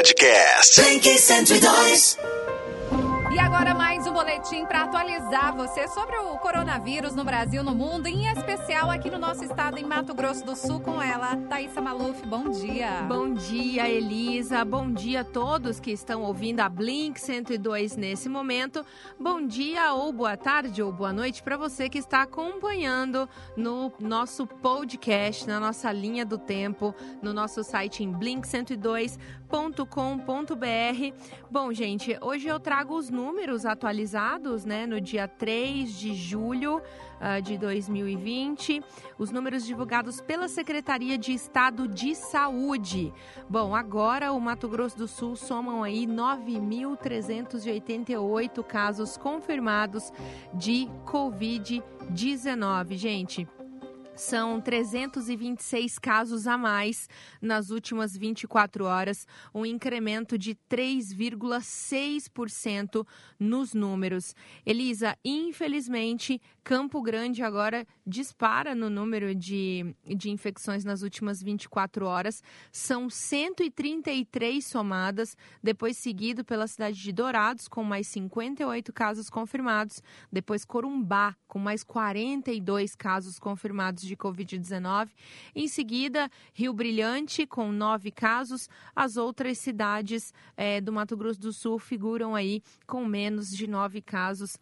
Podcast. Blink 102. E agora mais um boletim para atualizar você sobre o coronavírus no Brasil, no mundo, em especial aqui no nosso estado, em Mato Grosso do Sul, com ela, Thaisa Maluf. Bom dia. Bom dia, Elisa. Bom dia a todos que estão ouvindo a Blink 102 nesse momento. Bom dia ou boa tarde ou boa noite para você que está acompanhando no nosso podcast, na nossa linha do tempo, no nosso site em blink102.com.br. Bom, gente, hoje eu trago os números atualizados, né, no dia 3 de julho uh, de 2020, os números divulgados pela Secretaria de Estado de Saúde. Bom, agora o Mato Grosso do Sul somam aí 9.388 casos confirmados de Covid-19, gente. São 326 casos a mais nas últimas 24 horas, um incremento de 3,6% nos números. Elisa, infelizmente, Campo Grande agora dispara no número de, de infecções nas últimas 24 horas. São 133 somadas, depois seguido pela cidade de Dourados, com mais 58 casos confirmados, depois Corumbá, com mais 42 casos confirmados de Covid-19. Em seguida, Rio Brilhante, com nove casos. As outras cidades é, do Mato Grosso do Sul figuram aí com menos de nove casos.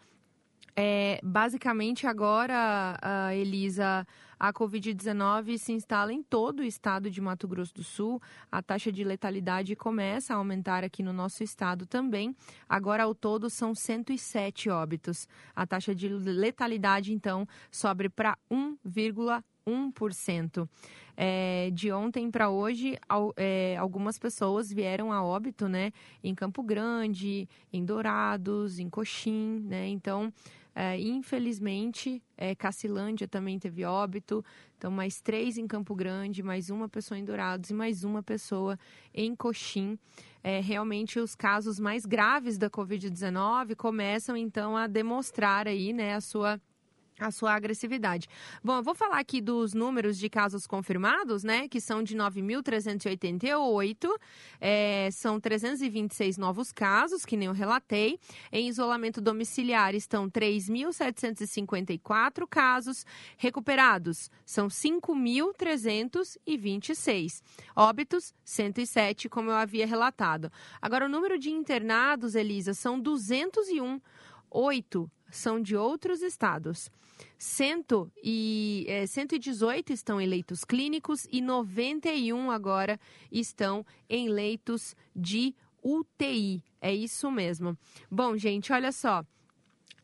É, basicamente, agora, Elisa, a Covid-19 se instala em todo o estado de Mato Grosso do Sul. A taxa de letalidade começa a aumentar aqui no nosso estado também. Agora, ao todo, são 107 óbitos. A taxa de letalidade, então, sobe para 1,1%. É, de ontem para hoje, é, algumas pessoas vieram a óbito, né? Em Campo Grande, em Dourados, em Coxim, né? Então, é, infelizmente, é, Cacilândia também teve óbito. Então, mais três em Campo Grande, mais uma pessoa em Dourados e mais uma pessoa em Coxim. É, realmente, os casos mais graves da Covid-19 começam, então, a demonstrar aí, né, a sua a sua agressividade. Bom, eu vou falar aqui dos números de casos confirmados, né, que são de 9.388, é, são 326 novos casos, que nem eu relatei. Em isolamento domiciliar estão 3.754 casos, recuperados são 5.326, óbitos 107, como eu havia relatado. Agora, o número de internados, Elisa, são 201, oito são de outros estados. Cento e, é, 118 estão em leitos clínicos e 91 agora estão em leitos de UTI. É isso mesmo. Bom, gente, olha só.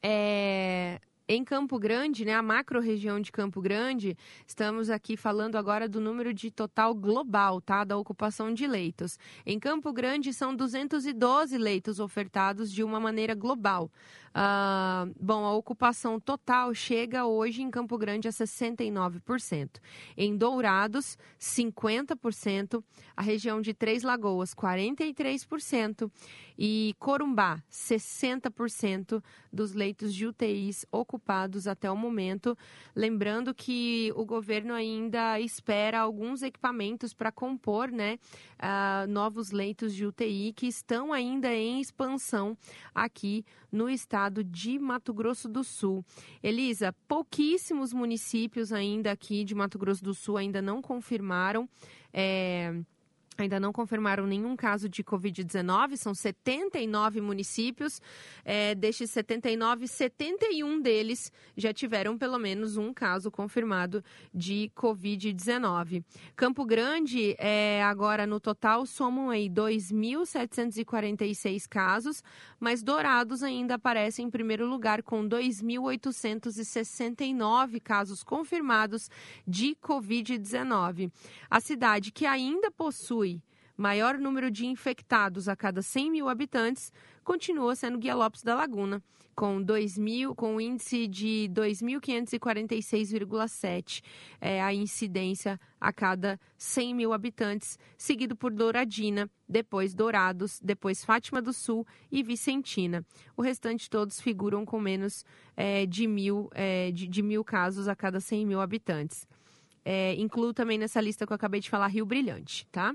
É, em Campo Grande, né, a macro região de Campo Grande, estamos aqui falando agora do número de total global, tá, da ocupação de leitos. Em Campo Grande são 212 leitos ofertados de uma maneira global. Ah, bom, a ocupação total chega hoje em Campo Grande a 69%. Em Dourados, 50%. A região de Três Lagoas, 43%. E Corumbá, 60% dos leitos de UTIs ocupados até o momento. Lembrando que o governo ainda espera alguns equipamentos para compor né, uh, novos leitos de UTI que estão ainda em expansão aqui no estado de Mato Grosso do Sul. Elisa, pouquíssimos municípios ainda aqui de Mato Grosso do Sul ainda não confirmaram. É Ainda não confirmaram nenhum caso de Covid-19, são 79 municípios. É, destes 79, 71 deles já tiveram pelo menos um caso confirmado de Covid-19. Campo Grande, é, agora no total, somam aí 2.746 casos, mas Dourados ainda aparece em primeiro lugar com 2.869 casos confirmados de Covid-19. A cidade que ainda possui maior número de infectados a cada 100 mil habitantes, continua sendo Guia Lopes da Laguna, com, 2 mil, com um índice de 2.546,7 é, a incidência a cada 100 mil habitantes, seguido por Douradina, depois Dourados, depois Fátima do Sul e Vicentina. O restante todos figuram com menos é, de, mil, é, de, de mil casos a cada 100 mil habitantes. É, incluo também nessa lista que eu acabei de falar Rio Brilhante, tá?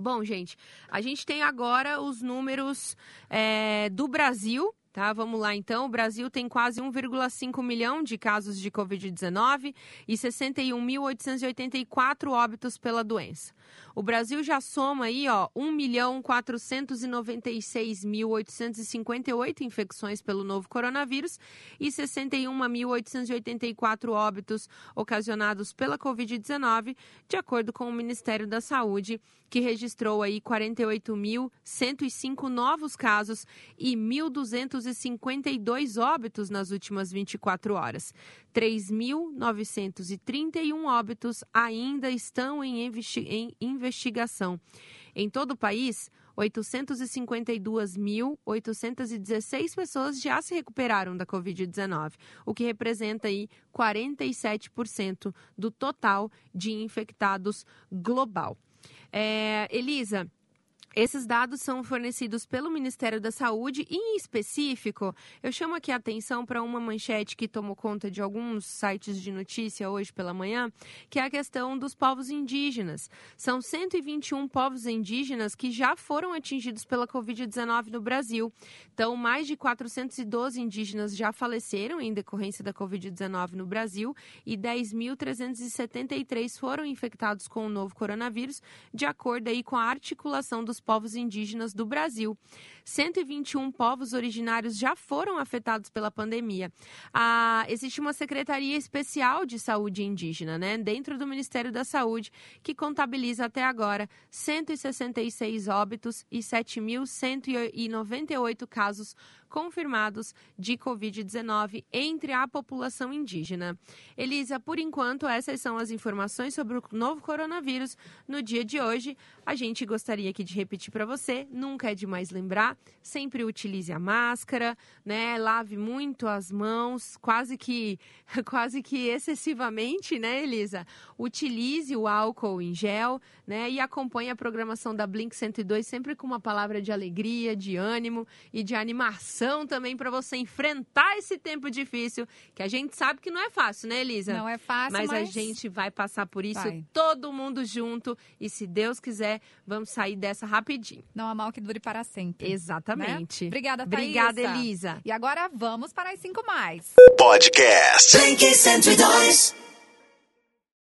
Bom, gente, a gente tem agora os números é, do Brasil Tá, vamos lá então. O Brasil tem quase 1,5 milhão de casos de Covid-19 e 61.884 óbitos pela doença. O Brasil já soma aí, ó, 1 milhão 496.858 infecções pelo novo coronavírus e 61.884 óbitos ocasionados pela Covid-19, de acordo com o Ministério da Saúde, que registrou aí 48.105 novos casos e 1.252 óbitos nas últimas 24 horas. 3.931 óbitos ainda estão em, em investigação. Em todo o país, 852.816 pessoas já se recuperaram da Covid-19, o que representa aí 47% do total de infectados global. É, Elisa, esses dados são fornecidos pelo Ministério da Saúde e, em específico, eu chamo aqui a atenção para uma manchete que tomou conta de alguns sites de notícia hoje pela manhã, que é a questão dos povos indígenas. São 121 povos indígenas que já foram atingidos pela Covid-19 no Brasil. Então, mais de 412 indígenas já faleceram em decorrência da Covid-19 no Brasil e 10.373 foram infectados com o novo coronavírus, de acordo aí com a articulação dos povos indígenas do Brasil. 121 povos originários já foram afetados pela pandemia. Ah, existe uma Secretaria Especial de Saúde Indígena, né, dentro do Ministério da Saúde, que contabiliza até agora 166 óbitos e 7.198 casos confirmados de Covid-19 entre a população indígena. Elisa, por enquanto, essas são as informações sobre o novo coronavírus no dia de hoje. A gente gostaria aqui de repetir para você, nunca é demais lembrar, sempre utilize a máscara, né? Lave muito as mãos, quase que quase que excessivamente, né, Elisa? Utilize o álcool em gel, né? E acompanhe a programação da Blink 102 sempre com uma palavra de alegria, de ânimo e de animação também para você enfrentar esse tempo difícil, que a gente sabe que não é fácil, né, Elisa? Não é fácil, mas, mas... a gente vai passar por isso vai. todo mundo junto e se Deus quiser, vamos sair dessa rapidinho. Não há mal que dure para sempre. Exatamente. Né? Obrigada, Thaisa. Obrigada, Elisa. E agora vamos para as cinco mais. Podcast. Blink 102.